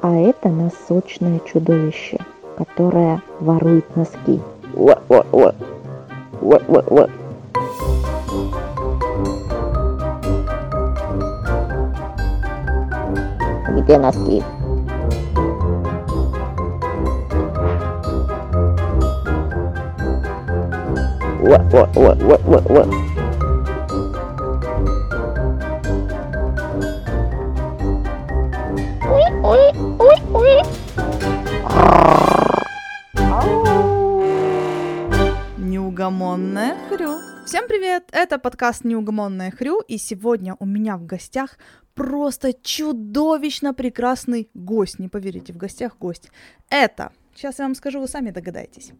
А это носочное чудовище, которое ворует носки. Где носки? Ва-ва-ва-ва-ва-ва. Неугомонная Это подкаст Неугомонная Хрю, и сегодня у меня в гостях просто чудовищно прекрасный гость. Не поверите, в гостях гость. Это Сейчас я вам скажу, вы сами догадаетесь.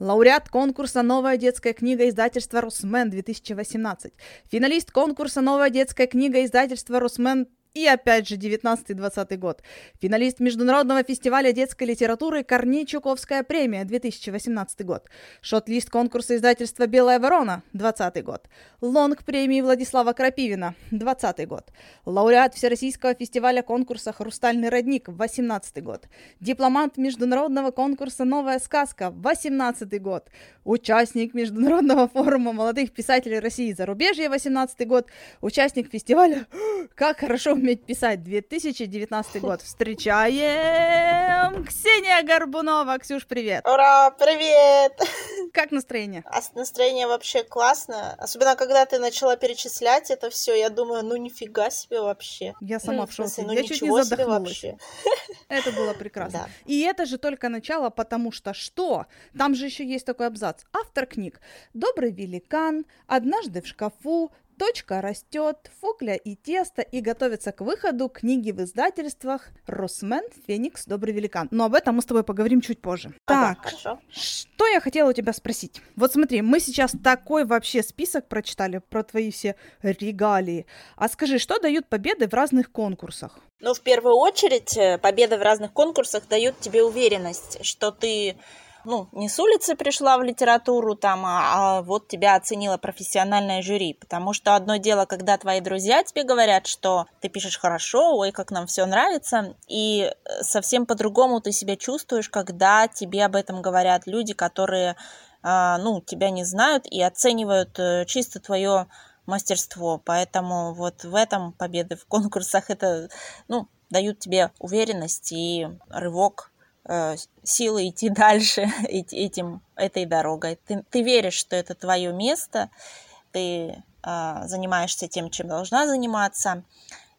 Лауреат конкурса «Новая детская книга» издательства «Росмен» 2018. Финалист конкурса «Новая детская книга» издательства «Росмен» И опять же 19-20 год. Финалист Международного фестиваля детской литературы Корней Чуковская премия 2018 год. Шот-лист конкурса издательства «Белая ворона» 20 год. Лонг премии Владислава Крапивина 20 год. Лауреат Всероссийского фестиваля конкурса «Хрустальный родник» 18 год. Дипломант Международного конкурса «Новая сказка» 18 год. Участник Международного форума молодых писателей России и зарубежья 18 год. Участник фестиваля «Как хорошо уметь писать» 2019 год. Встречаем Ксения Горбунова. Ксюш, привет. Ура, привет! Как настроение? А настроение вообще классно. Особенно, когда ты начала перечислять это все, я думаю, ну нифига себе вообще. Я сама Ну, в шоке. ну я чуть не задохнулась. вообще. Это было прекрасно. Да. И это же только начало, потому что что? Там же еще есть такой абзац. Автор книг. Добрый великан, однажды в шкафу, Точка растет, фукля и тесто, и готовится к выходу книги в издательствах Росмен, Феникс, Добрый великан. Но об этом мы с тобой поговорим чуть позже. Ага, Так, хорошо. что я хотела у тебя спросить? Вот смотри, мы сейчас такой вообще список прочитали про твои все регалии. А скажи, что дают победы в разных конкурсах? Ну, в первую очередь, э, победы в разных конкурсах дают тебе уверенность, что ты ну, не с улицы пришла в литературу там, а, а вот тебя оценило профессиональное жюри. Потому что одно дело, когда твои друзья тебе говорят, что ты пишешь хорошо, ой, как нам все нравится, и э, совсем по-другому ты себя чувствуешь, когда тебе об этом говорят люди, которые, а, ну, тебя не знают и оценивают э, чисто твое мастерство. Поэтому вот в этом победы в конкурсах это, ну, дают тебе уверенность и рывок силы идти дальше этим, этой дорогой. Ты, ты веришь, что это твое место, ты э, занимаешься тем, чем должна заниматься,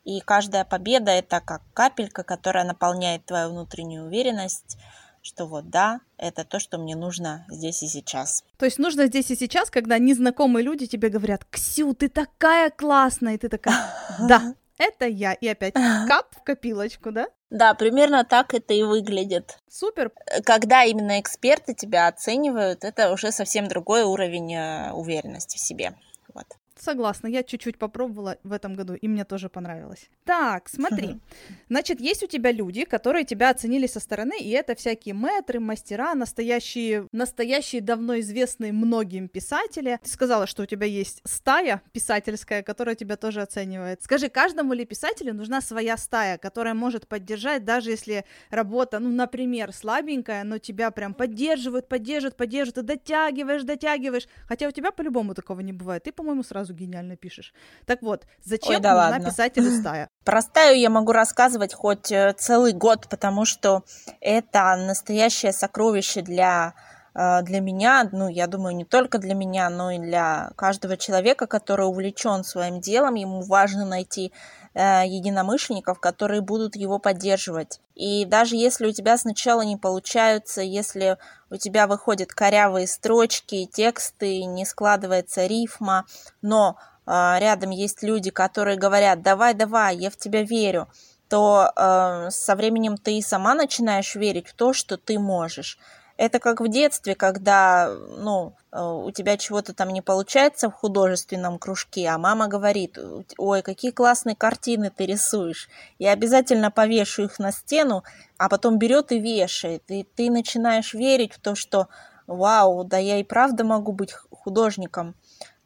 и каждая победа это как капелька, которая наполняет твою внутреннюю уверенность, что вот да, это то, что мне нужно здесь и сейчас. То есть нужно здесь и сейчас, когда незнакомые люди тебе говорят, Ксю, ты такая классная, и ты такая, да, это я. И опять кап в копилочку, да? Да, примерно так это и выглядит. Супер. Когда именно эксперты тебя оценивают, это уже совсем другой уровень э, уверенности в себе. Вот. Согласна, я чуть-чуть попробовала в этом году, и мне тоже понравилось. Так, смотри. Значит, есть у тебя люди, которые тебя оценили со стороны, и это всякие мэтры, мастера, настоящие, настоящие давно известные многим писатели. Ты сказала, что у тебя есть стая писательская, которая тебя тоже оценивает. Скажи, каждому ли писателю нужна своя стая, которая может поддержать, даже если работа, ну, например, слабенькая, но тебя прям поддерживают, поддерживают, поддерживают, ты дотягиваешь, дотягиваешь. Хотя у тебя по-любому такого не бывает. Ты, по-моему, сразу гениально пишешь. Так вот, зачем Ой, да нужна ладно. писателю стая? Про стаю я могу рассказывать хоть э, целый год, потому что это настоящее сокровище для, э, для меня, ну, я думаю, не только для меня, но и для каждого человека, который увлечен своим делом, ему важно найти единомышленников, которые будут его поддерживать. И даже если у тебя сначала не получаются, если у тебя выходят корявые строчки, тексты, не складывается рифма, но а, рядом есть люди, которые говорят, давай, давай, я в тебя верю, то э, со временем ты сама начинаешь верить в то, что ты можешь. Это как в детстве, когда, ну, э, у тебя чего-то там не получается в художественном кружке, а мама говорит, ой, какие классные картины ты рисуешь. Я обязательно повешу их на стену, а потом берет и вешает. И ты начинаешь верить в то, что, вау, да я и правда могу быть художником.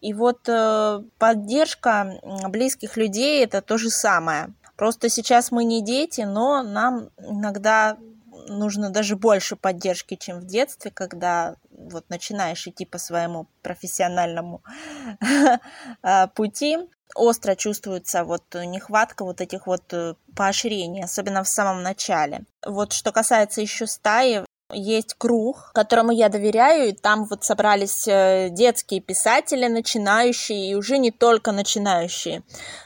И вот э, поддержка близких людей это то же самое. Просто сейчас мы не дети, но нам иногда нужно даже больше поддержки, чем в детстве, когда вот начинаешь идти по своему профессиональному а, пути. Остро чувствуется вот нехватка вот этих вот э, поощрений, особенно в самом начале. Вот что касается еще стаи, есть круг, которому я доверяю, и там вот собрались э, детские писатели, начинающие, и уже не только начинающие.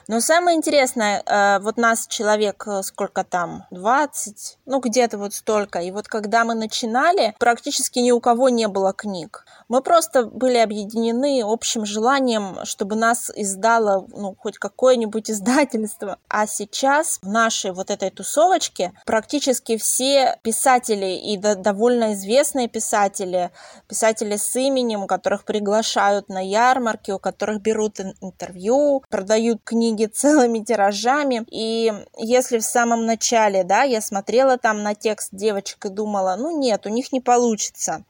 Но самое интересное, э, вот нас человек, э, сколько там, 20, ну где-то вот столько, и вот когда мы начинали, практически ни у кого не было книг. Мы просто были объединены общим желанием, чтобы нас издало, ну, хоть какое-нибудь издательство. А сейчас в нашей вот этой тусовочке практически все писатели и до довольно известные писатели, писатели с именем, которых приглашают на ярмарки, у которых берут интервью, продают книги целыми тиражами. И если в самом начале, да, я смотрела там на текст девочек и думала, ну нет, у них не получится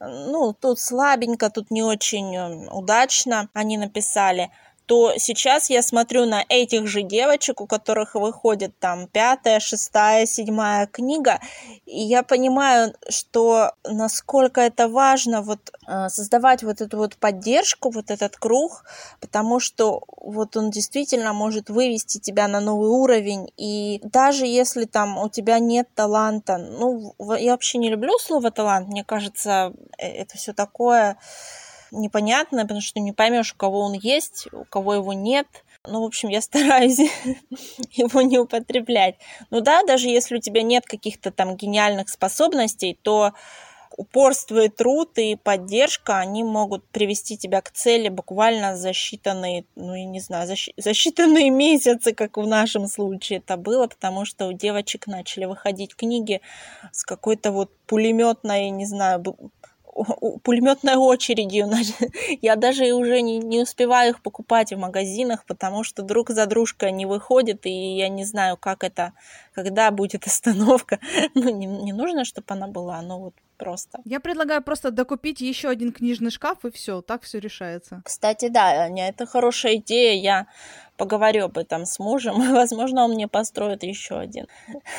ну, тут слабенько, тут не очень э, удачно они написали то сейчас я смотрю на этих же девочек, у которых выходит там пятая, шестая, седьмая книга, и я понимаю, что насколько это важно вот э, создавать вот эту вот поддержку, вот этот круг, потому что вот он действительно может вывести тебя на новый уровень, и даже если там у тебя нет таланта, ну, я вообще не люблю слово талант, мне кажется, э, это все такое непонятное, потому что не поймешь, у кого он есть, у кого его нет. Ну, в общем, я стараюсь его не употреблять. Ну да, даже если у тебя нет каких-то там гениальных способностей, то упорство и труд и поддержка, они могут привести тебя к цели буквально за считанные, ну, я не знаю, за, за считанные месяцы, как в нашем случае это было, потому что у девочек начали выходить книги с какой-то вот пулеметной, не знаю, пулеметной очередью. Я даже уже не, не успеваю их покупать в магазинах, потому что друг за дружкой они выходят, и я не знаю, как это, когда будет остановка. Ну, не, не нужно, чтобы она была, но вот просто. Я предлагаю просто докупить еще один книжный шкаф, и все, так все решается. Кстати, да, Аня, это хорошая идея. Я поговорю об этом с мужем. Возможно, он мне построит еще один.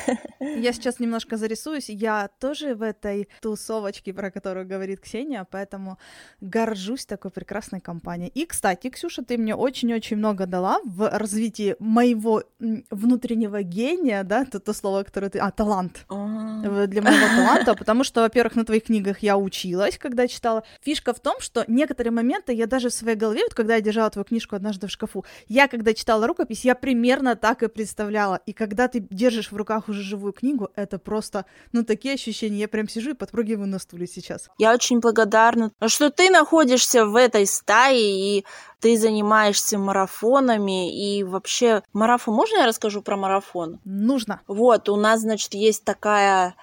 Я сейчас немножко зарисуюсь. Я тоже в этой тусовочке, про которую говорит Ксения, поэтому горжусь такой прекрасной компанией. И, кстати, Ксюша, ты мне очень-очень много дала в развитии моего внутреннего гения, да, то, то слово, которое ты... А, талант. А. Для моего таланта, потому что, во-первых, на твоих книгах я училась, когда читала. Фишка в том, что некоторые моменты я даже в своей голове, вот когда я держала твою книжку однажды в шкафу, я когда читала рукопись, я примерно так и представляла. И когда ты держишь в руках уже живую книгу, это просто, ну, такие ощущения. Я прям сижу и подпрыгиваю на стуле сейчас. Я очень благодарна, что ты находишься в этой стае, и ты занимаешься марафонами, и вообще марафон... Можно я расскажу про марафон? Нужно. Вот, у нас, значит, есть такая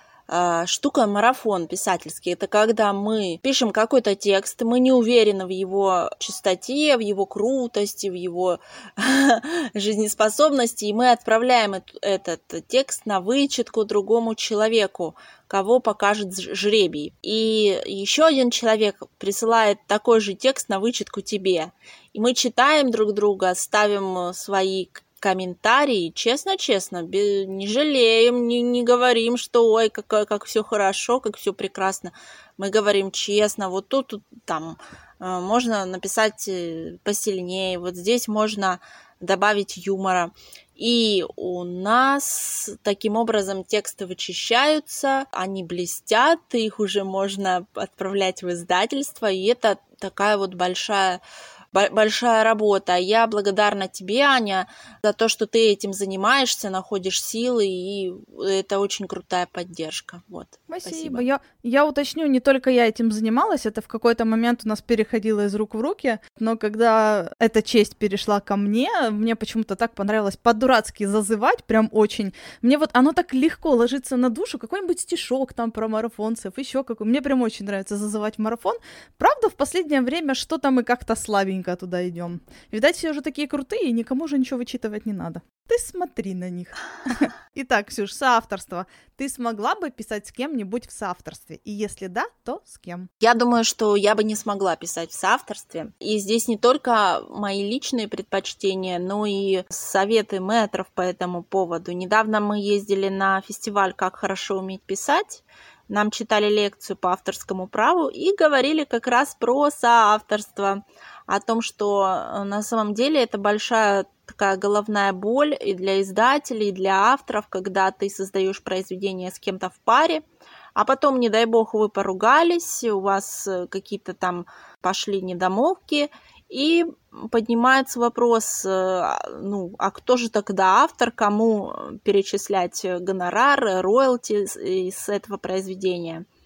штука марафон писательский. Это когда мы пишем какой-то текст, мы не уверены в его чистоте, в его крутости, в его жизнеспособности, и мы отправляем этот текст на вычетку другому человеку, кого покажет жребий. И еще один человек присылает такой же текст на вычетку тебе. И мы читаем друг друга, ставим свои комментарии, честно-честно, не жалеем, не, не говорим, что ой, как, как все хорошо, как все прекрасно. Мы говорим честно, вот тут, тут там э, можно написать э, посильнее, вот здесь можно добавить юмора. И у нас таким образом тексты вычищаются, они блестят, их уже можно отправлять в издательство, и это такая вот большая большая работа. Я благодарна тебе, Аня, за то, что ты этим занимаешься, находишь силы, и это очень крутая поддержка. Вот. Спасибо. Спасибо. Я, я уточню, не только я этим занималась, это в какой-то момент у нас переходило из рук в руки, но когда эта честь перешла ко мне, мне почему-то так понравилось по-дурацки зазывать, прям очень. Мне вот оно так легко ложится на душу, какой-нибудь стишок там про марафонцев, еще какой. Мне прям очень нравится зазывать марафон. Правда, в последнее время что-то мы как-то слабенько туда идем. Видать, все уже такие крутые, и никому же ничего вычитывать не надо. Ты смотри на них. Итак, Ксюш, соавторство. Ты смогла бы писать с кем-нибудь в соавторстве? И если да, то с кем? Я думаю, что я бы не смогла писать в соавторстве. И здесь не только мои личные предпочтения, но и советы мэтров по этому поводу. Недавно мы ездили на фестиваль «Как хорошо уметь писать», нам читали лекцию по авторскому праву и говорили как раз про соавторство, о том, что э, на самом деле это большая такая головная боль и для издателей, и для авторов, когда ты создаешь произведение с кем-то в паре, а потом, не дай бог, вы поругались, у вас э, какие-то там пошли недомолвки, и поднимается вопрос, э, ну, а кто же тогда автор, кому перечислять гонорары, роялти из этого произведения –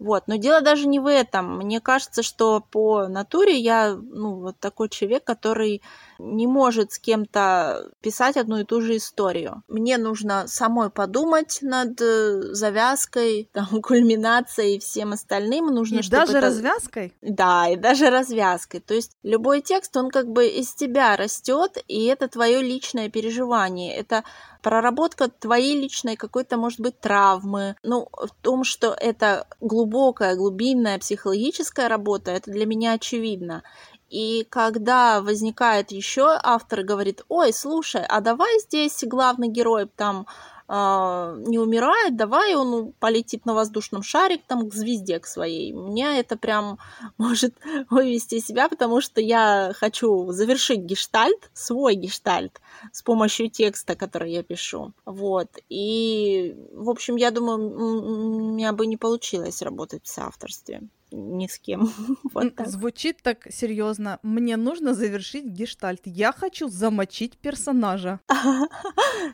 вот, но дело даже не в этом. Мне кажется, что по натуре я, ну, вот такой человек, который не может с кем-то писать одну и ту же историю. Мне нужно самой подумать над э, завязкой, там, кульминацией и всем остальным. Нужно, и даже это... развязкой? Да, и даже развязкой. То есть любой текст, он как бы из тебя растет, и это твое личное переживание. Это проработка твоей личной какой-то, может быть, травмы. Ну, в том, что это глубокая, глубинная психологическая работа, это для меня очевидно. И когда возникает еще автор говорит, ой, слушай, а давай здесь главный герой там не умирает, давай он полетит на воздушном шаре там к звезде к своей. Меня это прям может вывести себя, потому что я хочу завершить гештальт, свой гештальт, с помощью текста, который я пишу. Вот. И, в общем, я думаю, у меня бы не получилось работать в соавторстве ни с кем. вот так. Звучит так серьезно. Мне нужно завершить гештальт. Я хочу замочить персонажа.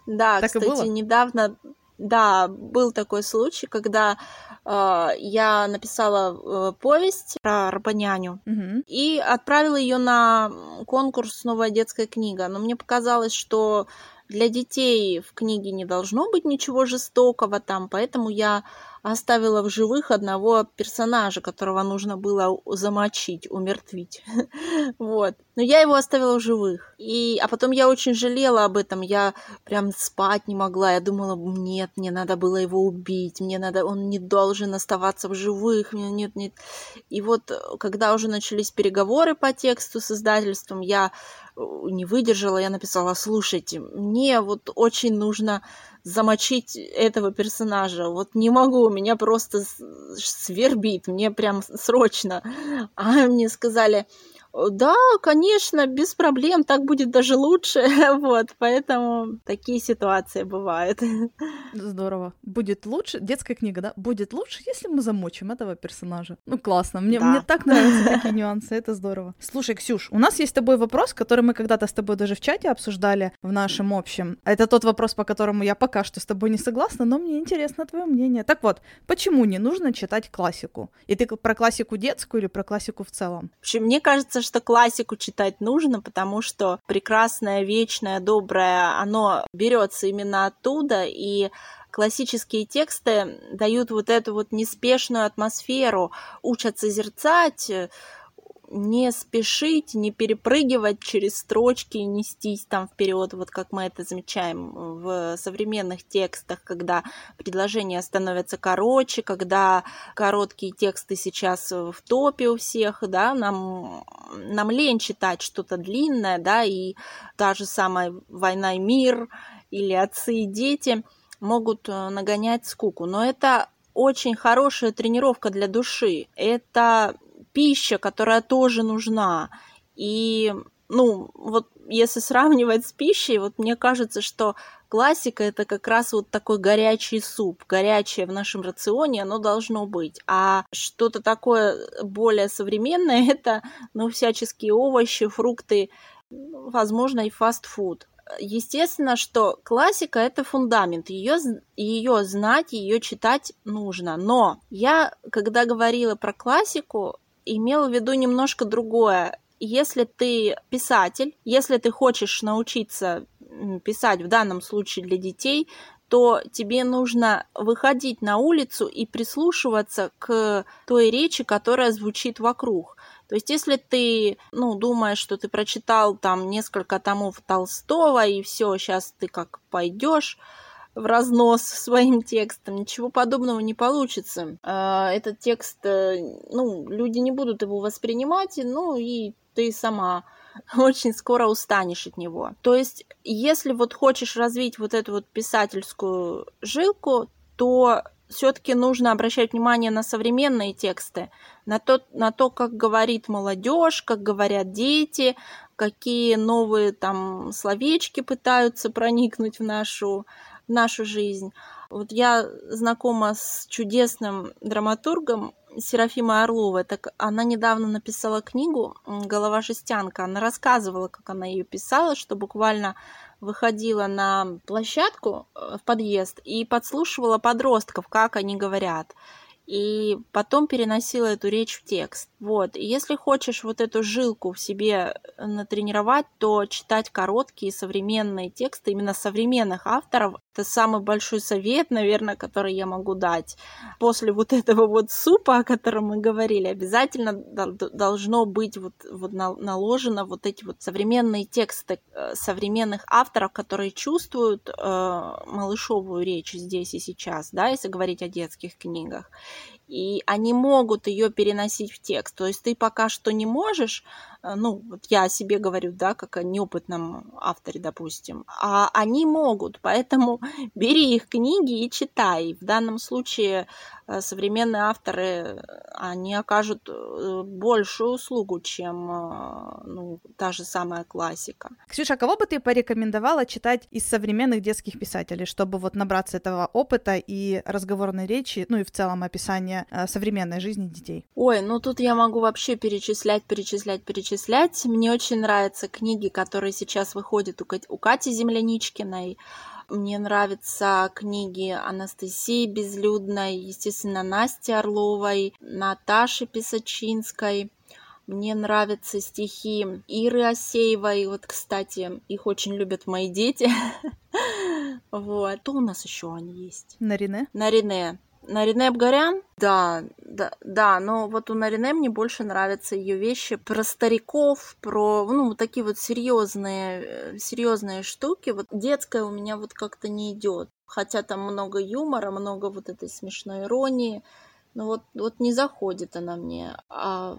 Да, кстати, недавно да, был такой случай, когда э, я написала э, повесть про Рабаняню угу. и отправила ее на конкурс «Новая детская книга». Но мне показалось, что для детей в книге не должно быть ничего жестокого там, поэтому я оставила в живых одного персонажа, которого нужно было замочить, умертвить. вот. Но я его оставила в живых. И... А потом я очень жалела об этом. Я прям спать не могла. Я думала, нет, мне надо было его убить. Мне надо... Он не должен оставаться в живых. Нет, нет. И вот, когда уже начались переговоры по тексту с издательством, я э, не выдержала, я написала, слушайте, мне вот очень нужно замочить этого персонажа. Вот не могу, меня просто свербит, мне прям срочно. А мне сказали, да, конечно, без проблем, так будет даже лучше. вот, поэтому такие ситуации бывают. Здорово. Будет лучше, детская книга, да? Будет лучше, если мы замочим этого персонажа. Ну, классно. Мне, да. мне так нравятся такие нюансы, это здорово. Слушай, Ксюш, у нас есть с тобой вопрос, который мы когда-то с тобой даже в чате обсуждали в нашем общем. Это тот вопрос, по которому я пока что с тобой не согласна, но мне интересно твое мнение. Так вот, почему не нужно читать классику? И ты про классику детскую или про классику в целом? В общем, мне кажется, что классику читать нужно, потому что прекрасное, вечное, доброе, оно берется именно оттуда, и классические тексты дают вот эту вот неспешную атмосферу, учат созерцать, не спешить, не перепрыгивать через строчки нестись там вперед, вот как мы это замечаем в современных текстах, когда предложения становятся короче, когда короткие тексты сейчас в топе у всех, да, нам, нам лень читать что-то длинное, да, и та же самая «Война и мир» или «Отцы и дети» могут э, нагонять скуку, но это очень хорошая тренировка для души. Это пища, которая тоже нужна. И, ну, вот если сравнивать с пищей, вот мне кажется, что классика это как раз вот такой горячий суп. Горячее в нашем рационе оно должно быть. А что-то такое более современное это, ну, всяческие овощи, фрукты, возможно, и фастфуд. Естественно, что классика это фундамент, ее, ее знать, ее читать нужно. Но я, когда говорила про классику, имел в виду немножко другое. Если ты писатель, если ты хочешь научиться писать в данном случае для детей, то тебе нужно выходить на улицу и прислушиваться к той речи, которая звучит вокруг. То есть, если ты, ну, думаешь, что ты прочитал там несколько томов Толстого, и все, сейчас ты как пойдешь в разнос своим текстом, ничего подобного не получится. А, этот текст, э, ну, люди не будут его воспринимать, ну, и ты сама очень скоро устанешь от него. То есть, если вот хочешь развить вот эту вот писательскую жилку, то все-таки нужно обращать внимание на современные тексты, на то, на то, как говорит молодежь, как говорят дети, какие новые там словечки пытаются проникнуть в нашу, нашу жизнь. Вот я знакома с чудесным драматургом Серафимой Орловой. Так она недавно написала книгу «Голова жестянка». Она рассказывала, как она ее писала, что буквально выходила на площадку э, в подъезд и подслушивала подростков, как они говорят и потом переносила эту речь в текст. Вот. И если хочешь вот эту жилку в себе натренировать, то читать короткие современные тексты именно современных авторов – это самый большой совет, наверное, который я могу дать. После вот этого вот супа, о котором мы говорили, обязательно должно быть вот, вот наложено вот эти вот современные тексты э, современных авторов, которые чувствуют э, малышовую речь здесь и сейчас, да, если говорить о детских книгах и они могут ее переносить в текст. То есть ты пока что не можешь ну, вот я о себе говорю, да, как о неопытном авторе, допустим, а они могут, поэтому бери их книги и читай. В данном случае э, современные авторы, они окажут э, большую услугу, чем ну, та же самая классика. Ксюша, а кого бы ты порекомендовала читать из современных детских писателей, чтобы вот набраться этого опыта и разговорной речи, ну и в целом описания современной жизни детей? Ой, ну тут я могу вообще перечислять, перечислять, перечислять перечислять. Мне очень нравятся книги, которые сейчас выходят у Кати Земляничкиной. Мне нравятся книги Анастасии Безлюдной, естественно, Насти Орловой, Наташи Писачинской. Мне нравятся стихи Иры Осеевой. Вот, кстати, их очень любят мои дети. Вот. Кто у нас еще они есть? Нарине. Нарине. Нарине Абгарян? Да, да, да, но вот у Нарине мне больше нравятся ее вещи про стариков, про, ну, вот такие вот серьезные, э, серьезные штуки. Вот детская у меня вот как-то не идет. Хотя там много юмора, много вот этой смешной иронии. Но вот, вот не заходит она мне. А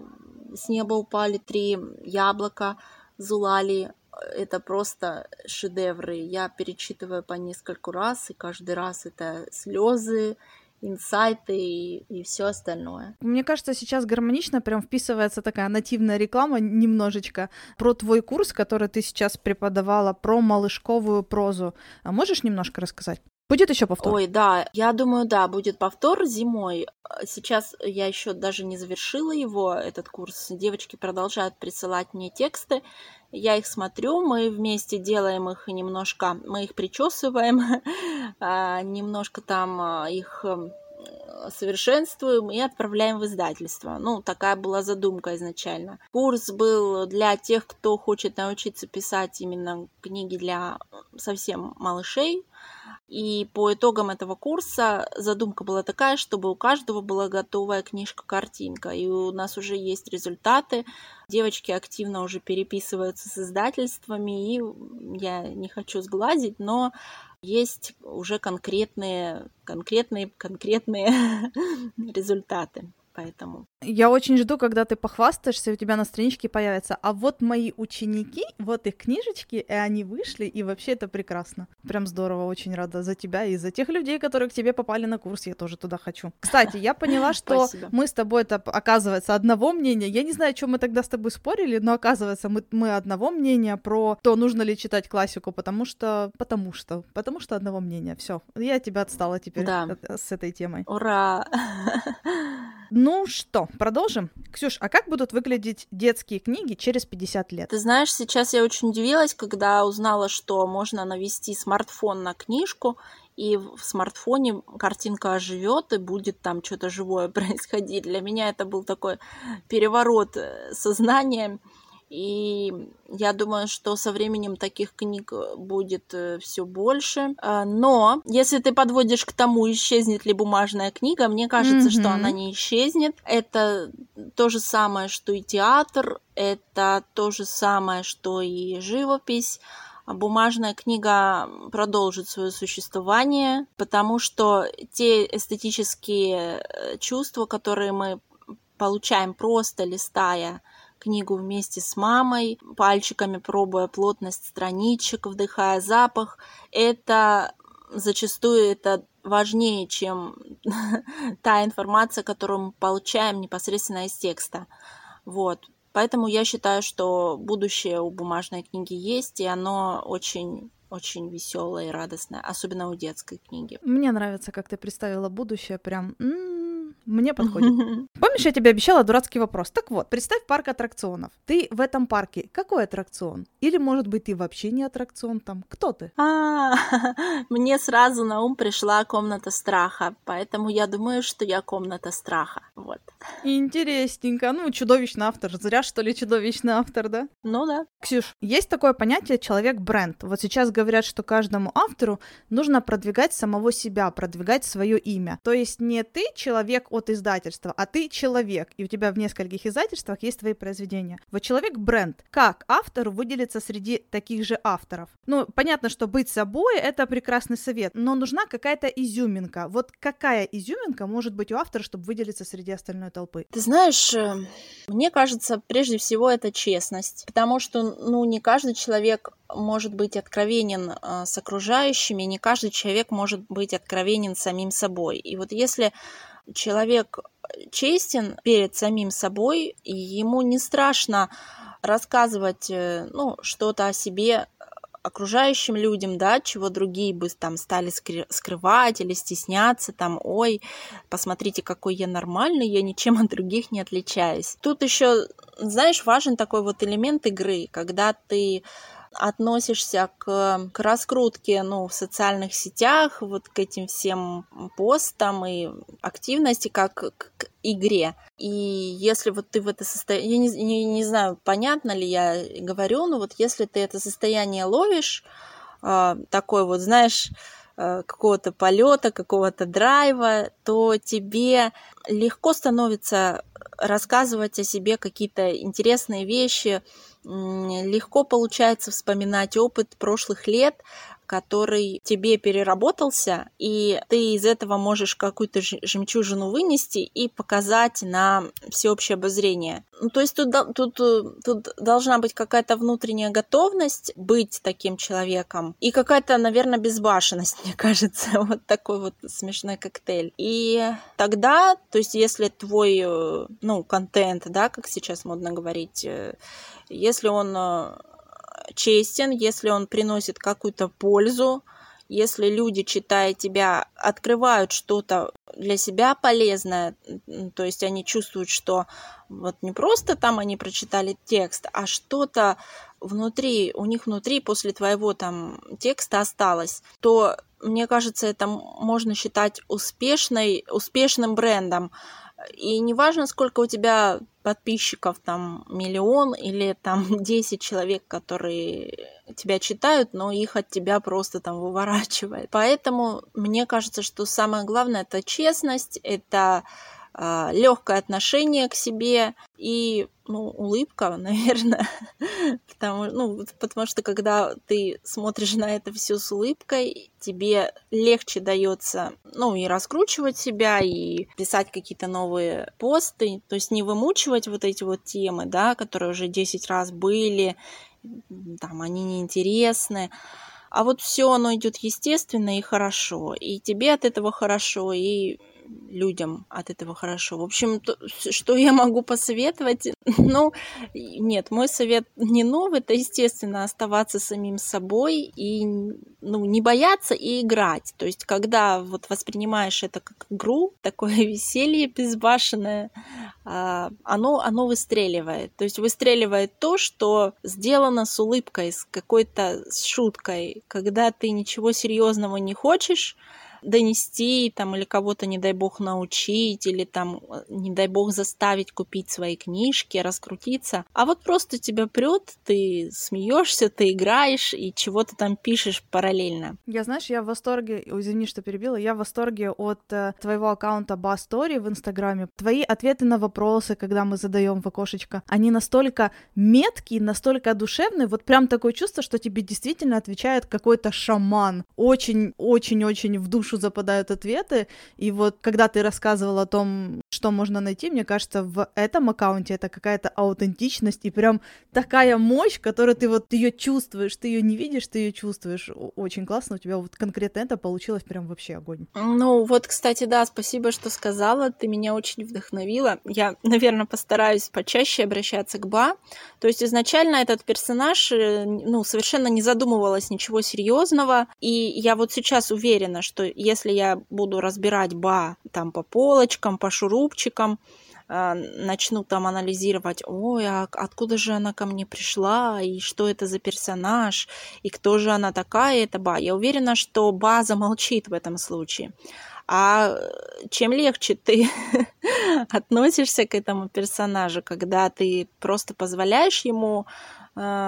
с неба упали три яблока, Зулали, это просто шедевры. Я перечитываю по нескольку раз, и каждый раз это слезы, инсайты и, и все остальное. Мне кажется, сейчас гармонично прям вписывается такая нативная реклама немножечко про твой курс, который ты сейчас преподавала, про малышковую прозу. А можешь немножко рассказать? Будет еще повтор? Ой, да, я думаю, да, будет повтор зимой. Сейчас я еще даже не завершила его, этот курс. Девочки продолжают присылать мне тексты. Я их смотрю, мы вместе делаем их немножко, мы их причесываем, а, немножко там а, их эм, совершенствуем и отправляем в издательство. Ну, такая была задумка изначально. Курс был для тех, кто хочет научиться писать именно книги для совсем малышей, и по итогам этого курса задумка была такая, чтобы у каждого была готовая книжка-картинка. И у нас уже есть результаты. Девочки активно уже переписываются с издательствами. И я не хочу сглазить, но есть уже конкретные, конкретные, конкретные результаты поэтому. Я очень жду, когда ты похвастаешься, у тебя на страничке появится. А вот мои ученики, вот их книжечки, и они вышли, и вообще это прекрасно. Прям здорово, очень рада за тебя и за тех людей, которые к тебе попали на курс, я тоже туда хочу. Кстати, я поняла, что мы с тобой это, оказывается, одного мнения. Я не знаю, о чем мы тогда с тобой спорили, но оказывается, мы, мы одного мнения про то, нужно ли читать классику, потому что, потому что, потому что одного мнения. Все, я тебя отстала теперь да. с этой темой. Ура! Ну что, продолжим? Ксюш, а как будут выглядеть детские книги через 50 лет? Ты знаешь, сейчас я очень удивилась, когда узнала, что можно навести смартфон на книжку, и в смартфоне картинка оживет, и будет там что-то живое происходить. Для меня это был такой переворот э, сознания. И я думаю, что со временем таких книг будет э, все больше. А, но если ты подводишь к тому, исчезнет ли бумажная книга, мне кажется, mm-hmm. что она не исчезнет. Это то же самое, что и театр, это то же самое, что и живопись бумажная книга продолжит свое существование, потому что те эстетические э, чувства, которые мы получаем просто листая книгу вместе с мамой, пальчиками пробуя плотность страничек, вдыхая запах, это зачастую это важнее, чем та информация, которую мы получаем непосредственно из текста. Вот. Поэтому я считаю, что будущее у бумажной книги есть, и оно очень очень веселое и радостное, особенно у детской книги. Мне нравится, как ты представила будущее, прям м-м, мне подходит. Помнишь, я тебе обещала дурацкий вопрос? Так вот, представь парк аттракционов. Ты в этом парке какой аттракцион? Или, может быть, ты вообще не аттракцион там? Кто ты? А, мне сразу на ум пришла комната страха, поэтому я думаю, что я комната страха. Вот. Интересненько. Ну, чудовищный автор. Зря, что ли, чудовищный автор, да? Ну да. Ксюш, есть такое понятие человек-бренд. Вот сейчас говорят, что каждому автору нужно продвигать самого себя, продвигать свое имя. То есть не ты человек от издательства, а ты человек, и у тебя в нескольких издательствах есть твои произведения. Вот человек-бренд. Как автору выделиться среди таких же авторов? Ну, понятно, что быть собой — это прекрасный совет, но нужна какая-то изюминка. Вот какая изюминка может быть у автора, чтобы выделиться среди остальной толпы? Ты знаешь, э, мне кажется, прежде всего это честность, потому что, ну, не каждый человек может быть откровенен э, с окружающими, не каждый человек может быть откровенен самим собой. И вот если человек честен перед самим собой, и ему не страшно рассказывать э, ну, что-то о себе окружающим людям, да, чего другие бы там стали скрывать или стесняться, там, ой, посмотрите, какой я нормальный, я ничем от других не отличаюсь. Тут еще, знаешь, важен такой вот элемент игры, когда ты относишься к, к раскрутке ну, в социальных сетях, вот к этим всем постам и активности, как к, игре. И если вот ты в это состояние, я не, не, не знаю, понятно ли я говорю, но вот если ты это состояние ловишь, э, такой вот, знаешь, э, какого-то полета, какого-то драйва, то тебе легко становится рассказывать о себе какие-то интересные вещи, легко получается вспоминать опыт прошлых лет, который тебе переработался, и ты из этого можешь какую-то жемчужину вынести и показать на всеобщее обозрение. Ну, то есть тут, тут, э, тут должна быть какая-то внутренняя готовность быть таким человеком и какая-то, наверное, безбашенность, мне кажется, вот такой вот смешной коктейль. И тогда, то есть если твой, э, ну, контент, да, как сейчас модно говорить, э, если он честен, если он приносит какую-то пользу, если люди, читая тебя, открывают что-то для себя полезное, то есть они чувствуют, что вот не просто там они прочитали текст, а что-то внутри, у них внутри после твоего там текста осталось, то мне кажется, это можно считать успешной, успешным брендом. И неважно, сколько у тебя подписчиков, там миллион или там 10 человек, которые тебя читают, но их от тебя просто там выворачивает. Поэтому мне кажется, что самое главное это честность, это легкое отношение к себе и ну, улыбка, наверное, потому, ну, потому что когда ты смотришь на это все с улыбкой, тебе легче дается, ну, и раскручивать себя, и писать какие-то новые посты, то есть не вымучивать вот эти вот темы, да, которые уже 10 раз были, там, они неинтересны, а вот все оно идет естественно и хорошо, и тебе от этого хорошо, и людям от этого хорошо. В общем, то, что я могу посоветовать? Ну, нет, мой совет не новый, это, естественно, оставаться самим собой и ну, не бояться и играть. То есть, когда вот воспринимаешь это как игру, такое веселье безбашенное, а, оно, оно выстреливает. То есть выстреливает то, что сделано с улыбкой, с какой-то шуткой. Когда ты ничего серьезного не хочешь, донести там или кого-то, не дай бог, научить или там, не дай бог, заставить купить свои книжки, раскрутиться. А вот просто тебя прет, ты смеешься, ты играешь и чего то там пишешь параллельно. Я, знаешь, я в восторге, извини, что перебила, я в восторге от э, твоего аккаунта Бастори в Инстаграме. Твои ответы на вопросы, когда мы задаем в окошечко, они настолько меткие, настолько душевные, вот прям такое чувство, что тебе действительно отвечает какой-то шаман. Очень-очень-очень в душу западают ответы, и вот когда ты рассказывал о том, что можно найти, мне кажется, в этом аккаунте это какая-то аутентичность и прям такая мощь, которую ты вот ее чувствуешь, ты ее не видишь, ты ее чувствуешь. Очень классно, у тебя вот конкретно это получилось прям вообще огонь. Ну вот, кстати, да, спасибо, что сказала, ты меня очень вдохновила. Я, наверное, постараюсь почаще обращаться к Ба. То есть изначально этот персонаж, э, ну, совершенно не задумывалась ничего серьезного, и я вот сейчас уверена, что если я буду разбирать Ба там по полочкам, по шурупчикам, а, начну там анализировать, ой, а откуда же она ко мне пришла, и что это за персонаж, и кто же она такая, это Ба. Я уверена, что Ба замолчит в этом случае. А чем легче ты относишься к этому персонажу, когда ты просто позволяешь ему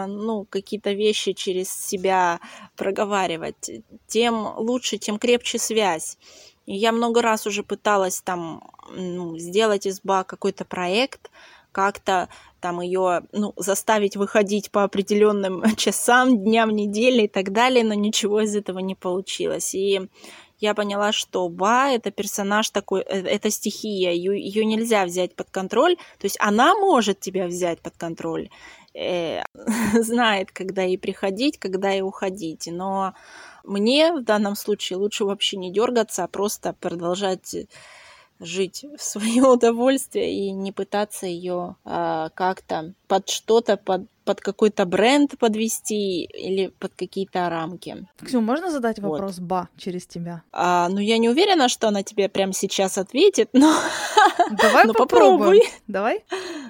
ну, какие-то вещи через себя проговаривать, тем лучше, тем крепче связь. И я много раз уже пыталась там ну, сделать из БА какой-то проект, как-то там ее ну, заставить выходить по определенным часам, дням недели и так далее, но ничего из этого не получилось. И я поняла, что Ба это персонаж такой, э, это стихия, ее, ее нельзя взять под контроль. То есть она может тебя взять под контроль, э, знает, когда ей приходить, когда ей уходить. Но мне в данном случае лучше вообще не дергаться, а просто продолжать жить в свое удовольствие и не пытаться ее а, как-то под что-то, под, под какой-то бренд подвести или под какие-то рамки. Ксю, можно задать вопрос вот. Ба через тебя? А, ну, я не уверена, что она тебе прямо сейчас ответит, но... Давай ну, попробуй. Давай?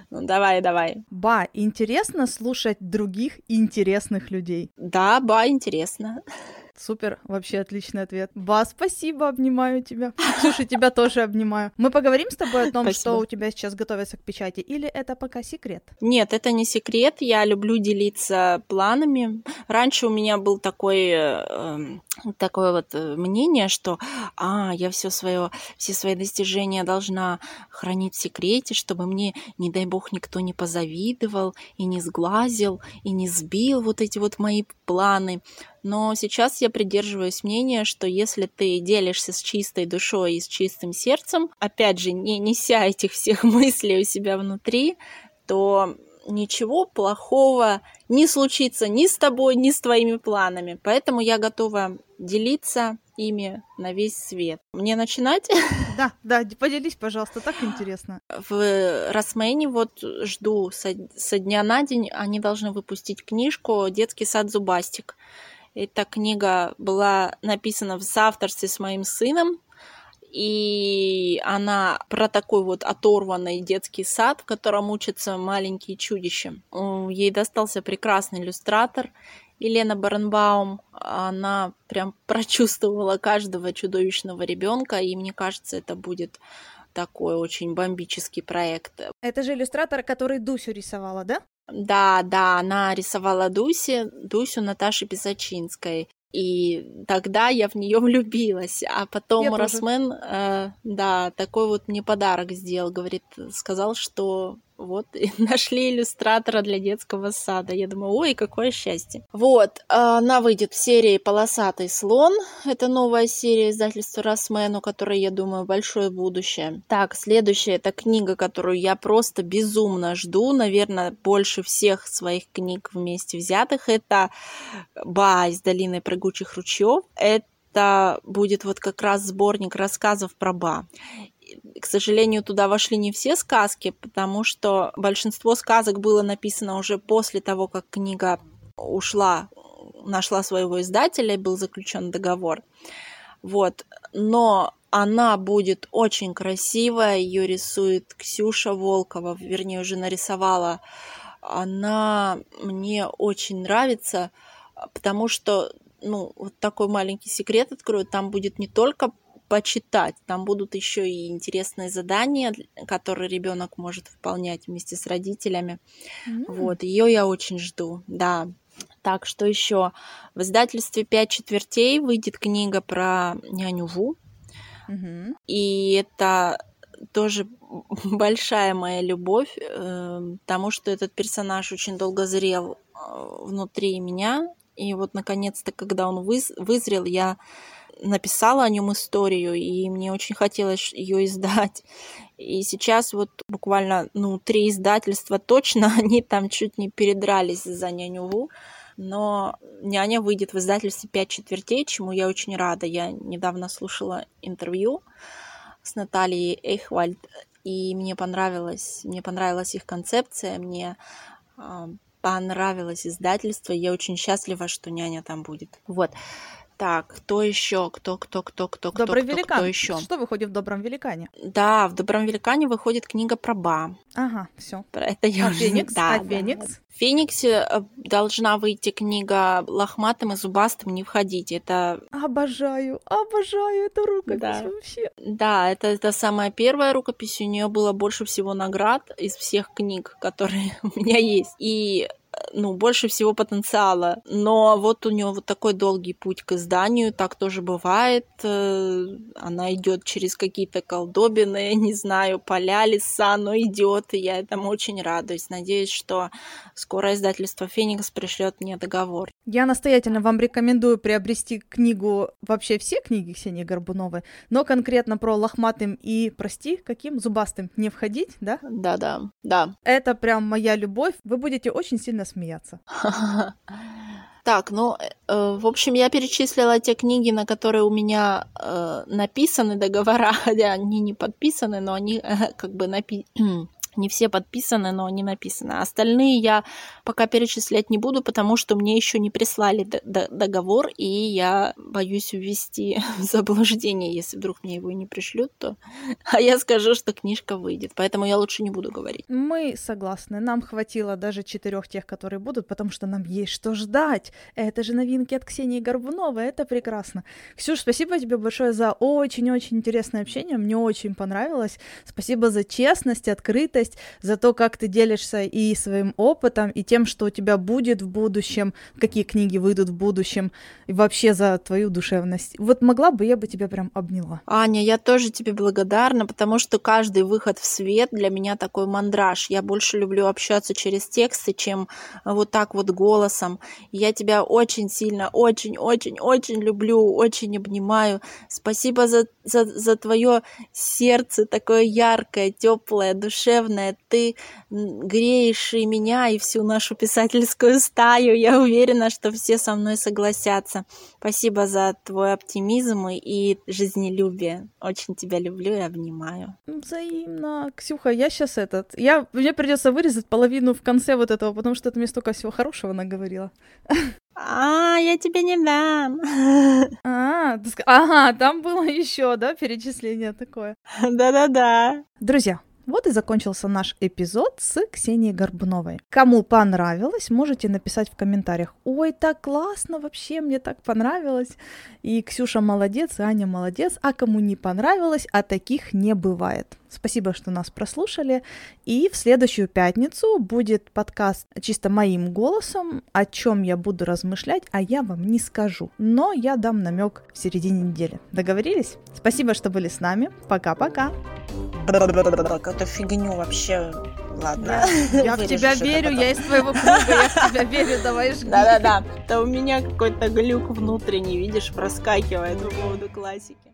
Ну, давай, давай. Ба, интересно слушать других интересных людей? Да, ба, интересно. Супер, вообще отличный ответ. Ба, спасибо, обнимаю тебя. Ксюша, тебя тоже обнимаю. Мы поговорим с тобой о том, спасибо. что у тебя сейчас готовится к печати, или это пока секрет? Нет, это не секрет. Я люблю делиться планами. Раньше у меня был такой, э, такое вот э, мнение, что а, я все свое, все свои достижения должна хранить в секрете, чтобы мне, не дай бог, никто не позавидовал и не сглазил, и не сбил вот эти вот мои планы. Но сейчас я придерживаюсь мнения, что если ты делишься с чистой душой и с чистым сердцем, опять же, не неся этих всех мыслей у себя внутри, то ничего плохого не случится ни с тобой, ни с твоими планами. Поэтому я готова делиться ими на весь свет. Мне начинать? Да, да, поделись, пожалуйста, так интересно. В Росмейне вот жду со, со дня на день, они должны выпустить книжку «Детский сад Зубастик». Эта книга была написана в соавторстве с моим сыном, и она про такой вот оторванный детский сад, в котором учатся маленькие чудища. Ей достался прекрасный иллюстратор Елена Баренбаум. Она прям прочувствовала каждого чудовищного ребенка, и мне кажется, это будет такой очень бомбический проект. Это же иллюстратор, который Дусю рисовала, да? Да, да, она рисовала Дуси, Дусю Наташи Писачинской. И тогда я в нее влюбилась. А потом я Росмен, э, да, такой вот мне подарок сделал. Говорит, сказал, что вот, и нашли иллюстратора для детского сада. Я думаю, ой, какое счастье. Вот, она выйдет в серии «Полосатый слон». Это новая серия издательства Росмен, у которой, я думаю, большое будущее. Так, следующая, это книга, которую я просто безумно жду, наверное, больше всех своих книг вместе взятых. Это «Ба из долины прыгучих ручьев». Это будет вот как раз сборник рассказов про Ба к сожалению, туда вошли не все сказки, потому что большинство сказок было написано уже после того, как книга ушла, нашла своего издателя и был заключен договор. Вот. Но она будет очень красивая, ее рисует Ксюша Волкова, вернее, уже нарисовала. Она мне очень нравится, потому что ну, вот такой маленький секрет открою, там будет не только почитать. Там будут еще и интересные задания, которые ребенок может выполнять вместе с родителями. Mm-hmm. Вот, ее я очень жду, да. Так, что еще? В издательстве «Пять четвертей» выйдет книга про няню Ву. Mm-hmm. И это тоже большая моя любовь, э, потому что этот персонаж очень долго зрел э, внутри меня. И вот, наконец-то, когда он выз- вызрел, я написала о нем историю, и мне очень хотелось ее издать. И сейчас вот буквально, ну, три издательства точно, они там чуть не передрались за няню Ву. Но няня выйдет в издательстве «Пять четвертей», чему я очень рада. Я недавно слушала интервью с Натальей Эйхвальд, и мне понравилось, мне понравилась их концепция, мне э, понравилось издательство, я очень счастлива, что няня там будет. Вот. Так, кто еще? Кто, кто, кто, кто, Добрый кто, великан. кто еще? Что выходит в Добром великане? Да, в Добром великане выходит книга про Ба. Ага, все. Это я а уже... Феникс? Да, а да. Феникс? В Фениксе э, должна выйти книга «Лохматым и зубастым не входить». Это... Обожаю, обожаю эту рукопись Да. вообще. Да, это, это самая первая рукопись. У нее было больше всего наград из всех книг, которые у меня есть. И ну, больше всего потенциала. Но вот у нее вот такой долгий путь к изданию, так тоже бывает. Э, Она идет через какие-то колдобины, не знаю, поля, леса, но идет, и я этому очень радуюсь. Надеюсь, что скоро издательство Феникс пришлет мне договор. Я настоятельно вам рекомендую приобрести книгу, вообще все книги Ксении Горбуновой, но конкретно про лохматым и, прости, каким зубастым не входить, да? Да-да, да. Это прям моя любовь. Вы будете очень сильно смеяться. Так, ну, э, в общем, я перечислила те книги, на которые у меня э, написаны договора, хотя они не подписаны, но они э, как бы напи... не все подписаны, но они написаны. Остальные я пока перечислять не буду, потому что мне еще не прислали договор, и я боюсь ввести в заблуждение, если вдруг мне его не пришлют, то а я скажу, что книжка выйдет, поэтому я лучше не буду говорить. Мы согласны. Нам хватило даже четырех тех, которые будут, потому что нам есть что ждать. Это же новинки от Ксении Горбуновой. Это прекрасно. Ксюш, спасибо тебе большое за очень-очень интересное общение. Мне очень понравилось. Спасибо за честность, открытость, за то, как ты делишься и своим опытом, и тем, что у тебя будет в будущем, какие книги выйдут в будущем, и вообще за твою душевность. Вот могла бы, я бы тебя прям обняла. Аня, я тоже тебе благодарна, потому что каждый выход в свет для меня такой мандраж. Я больше люблю общаться через тексты, чем вот так вот голосом. Я тебя очень сильно, очень, очень, очень люблю, очень обнимаю. Спасибо за, за, за твое сердце такое яркое, теплое, душевное. Ты греешь и меня, и всю нашу писательскую стаю. Я уверена, что все со мной согласятся. Спасибо за твой оптимизм и жизнелюбие. Очень тебя люблю и обнимаю. Взаимно. Ксюха, я сейчас этот... Я... Мне придется вырезать половину в конце вот этого, потому что ты мне столько всего хорошего наговорила. А, я тебе не дам. А, ага, там было еще, да, перечисление такое. Да-да-да. Друзья, вот и закончился наш эпизод с Ксенией Горбуновой. Кому понравилось, можете написать в комментариях. Ой, так классно, вообще мне так понравилось. И Ксюша молодец, и Аня молодец. А кому не понравилось, а таких не бывает. Спасибо, что нас прослушали. И в следующую пятницу будет подкаст чисто моим голосом, о чем я буду размышлять, а я вам не скажу. Но я дам намек в середине недели. Договорились? Спасибо, что были с нами. Пока-пока. Какую-то фигню вообще. Ладно. Я в тебя верю, я из твоего круга, я в тебя верю, давай жги. Да-да-да. Это у меня какой-то глюк внутренний, видишь, проскакивает по поводу классики.